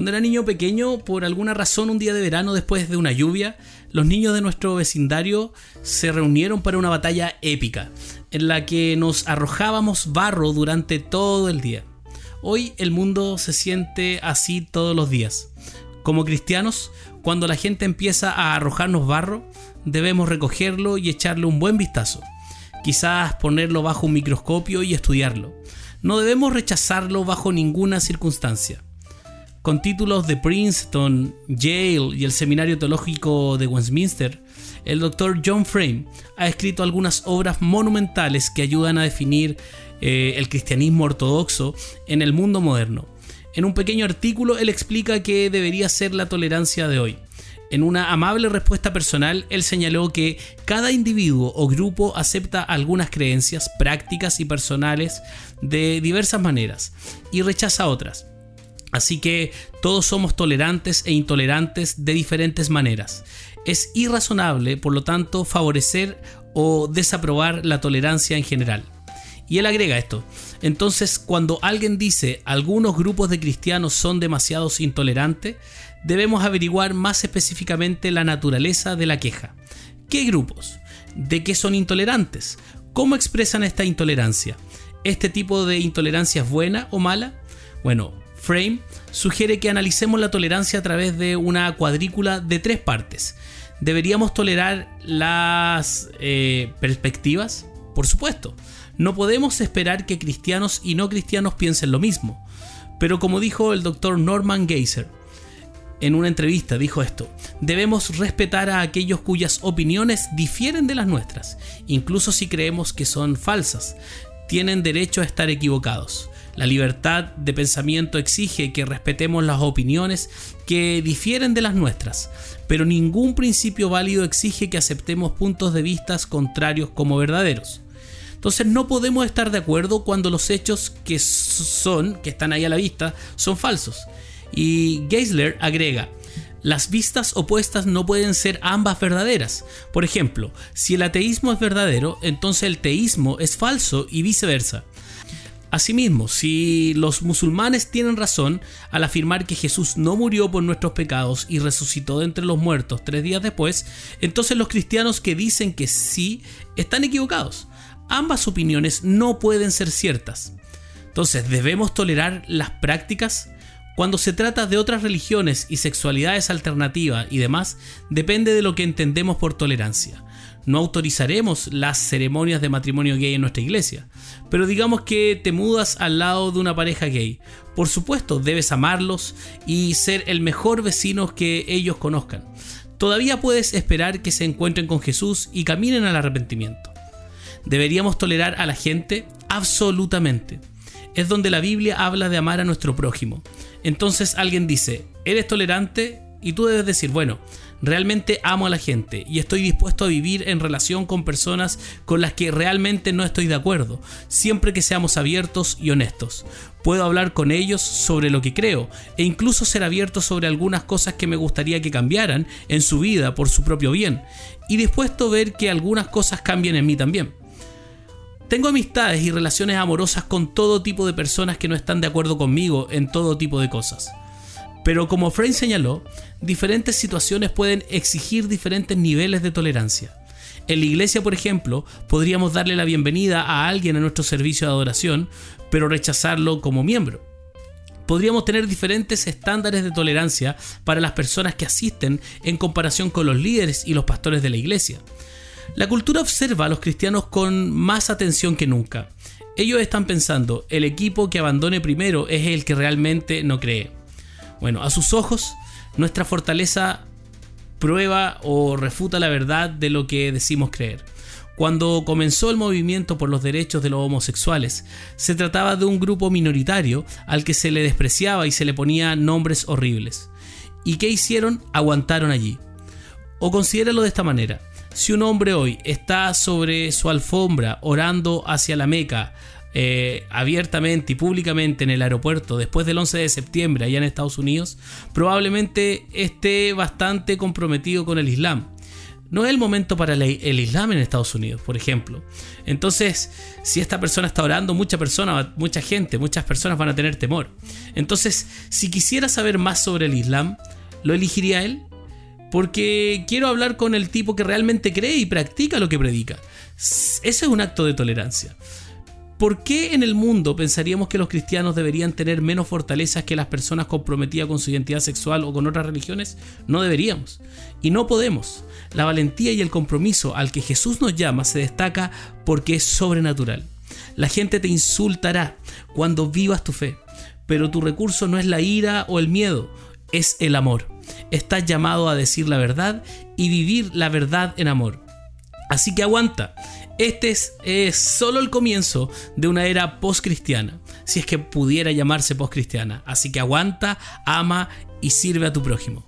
Cuando era niño pequeño, por alguna razón, un día de verano después de una lluvia, los niños de nuestro vecindario se reunieron para una batalla épica, en la que nos arrojábamos barro durante todo el día. Hoy el mundo se siente así todos los días. Como cristianos, cuando la gente empieza a arrojarnos barro, debemos recogerlo y echarle un buen vistazo. Quizás ponerlo bajo un microscopio y estudiarlo. No debemos rechazarlo bajo ninguna circunstancia. Con títulos de Princeton, Yale y el Seminario Teológico de Westminster, el doctor John Frame ha escrito algunas obras monumentales que ayudan a definir eh, el cristianismo ortodoxo en el mundo moderno. En un pequeño artículo él explica que debería ser la tolerancia de hoy. En una amable respuesta personal, él señaló que cada individuo o grupo acepta algunas creencias, prácticas y personales de diversas maneras y rechaza otras. Así que todos somos tolerantes e intolerantes de diferentes maneras. Es irrazonable, por lo tanto, favorecer o desaprobar la tolerancia en general. Y él agrega esto. Entonces, cuando alguien dice algunos grupos de cristianos son demasiado intolerantes, debemos averiguar más específicamente la naturaleza de la queja. ¿Qué grupos? ¿De qué son intolerantes? ¿Cómo expresan esta intolerancia? ¿Este tipo de intolerancia es buena o mala? Bueno, Frame sugiere que analicemos la tolerancia a través de una cuadrícula de tres partes. ¿Deberíamos tolerar las eh, perspectivas? Por supuesto. No podemos esperar que cristianos y no cristianos piensen lo mismo. Pero como dijo el doctor Norman Geiser en una entrevista, dijo esto, debemos respetar a aquellos cuyas opiniones difieren de las nuestras, incluso si creemos que son falsas. Tienen derecho a estar equivocados. La libertad de pensamiento exige que respetemos las opiniones que difieren de las nuestras, pero ningún principio válido exige que aceptemos puntos de vista contrarios como verdaderos. Entonces no podemos estar de acuerdo cuando los hechos que son, que están ahí a la vista, son falsos. Y Geisler agrega, las vistas opuestas no pueden ser ambas verdaderas. Por ejemplo, si el ateísmo es verdadero, entonces el teísmo es falso y viceversa. Asimismo, si los musulmanes tienen razón al afirmar que Jesús no murió por nuestros pecados y resucitó de entre los muertos tres días después, entonces los cristianos que dicen que sí están equivocados ambas opiniones no pueden ser ciertas. Entonces, ¿debemos tolerar las prácticas? Cuando se trata de otras religiones y sexualidades alternativas y demás, depende de lo que entendemos por tolerancia. No autorizaremos las ceremonias de matrimonio gay en nuestra iglesia, pero digamos que te mudas al lado de una pareja gay. Por supuesto, debes amarlos y ser el mejor vecino que ellos conozcan. Todavía puedes esperar que se encuentren con Jesús y caminen al arrepentimiento. ¿Deberíamos tolerar a la gente? Absolutamente. Es donde la Biblia habla de amar a nuestro prójimo. Entonces alguien dice, ¿eres tolerante? Y tú debes decir, bueno, realmente amo a la gente y estoy dispuesto a vivir en relación con personas con las que realmente no estoy de acuerdo, siempre que seamos abiertos y honestos. Puedo hablar con ellos sobre lo que creo e incluso ser abierto sobre algunas cosas que me gustaría que cambiaran en su vida por su propio bien y dispuesto a ver que algunas cosas cambien en mí también. Tengo amistades y relaciones amorosas con todo tipo de personas que no están de acuerdo conmigo en todo tipo de cosas. Pero como Frame señaló, diferentes situaciones pueden exigir diferentes niveles de tolerancia. En la iglesia, por ejemplo, podríamos darle la bienvenida a alguien a nuestro servicio de adoración, pero rechazarlo como miembro. Podríamos tener diferentes estándares de tolerancia para las personas que asisten en comparación con los líderes y los pastores de la iglesia. La cultura observa a los cristianos con más atención que nunca. Ellos están pensando, el equipo que abandone primero es el que realmente no cree. Bueno, a sus ojos, nuestra fortaleza prueba o refuta la verdad de lo que decimos creer. Cuando comenzó el movimiento por los derechos de los homosexuales, se trataba de un grupo minoritario al que se le despreciaba y se le ponía nombres horribles. ¿Y qué hicieron? Aguantaron allí. O considéralo de esta manera. Si un hombre hoy está sobre su alfombra orando hacia la Meca, eh, abiertamente y públicamente en el aeropuerto después del 11 de septiembre allá en Estados Unidos, probablemente esté bastante comprometido con el Islam. no es el momento para el, Islam en Estados Unidos, por ejemplo. Entonces, si esta persona está orando, mucha gente, muchas personas van a tener temor. Entonces, si quisiera saber más sobre el Islam, ¿lo elegiría él? Porque quiero hablar con el tipo que realmente cree y practica lo que predica. Ese es un acto de tolerancia. ¿Por qué en el mundo pensaríamos que los cristianos deberían tener menos fortalezas que las personas comprometidas con su identidad sexual o con otras religiones? No deberíamos. Y no podemos. La valentía y el compromiso al que Jesús nos llama se destaca porque es sobrenatural. La gente te insultará cuando vivas tu fe, pero tu recurso no es la ira o el miedo, es el amor. Estás llamado a decir la verdad y vivir la verdad en amor. Así que aguanta. Este es, solo el comienzo de una era post-cristiana, si es que pudiera llamarse post-cristiana. Así que aguanta, ama y sirve a tu prójimo.